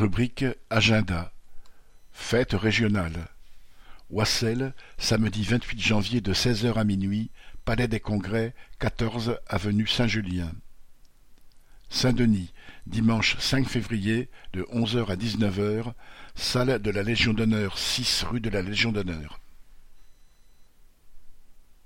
Rubrique Agenda Fêtes régionales Wassel, samedi 28 janvier de 16h à minuit, Palais des Congrès, 14 avenue Saint-Julien. Saint-Denis, dimanche 5 février, de 11h à 19h, salle de la Légion d'honneur, 6 rue de la Légion d'honneur.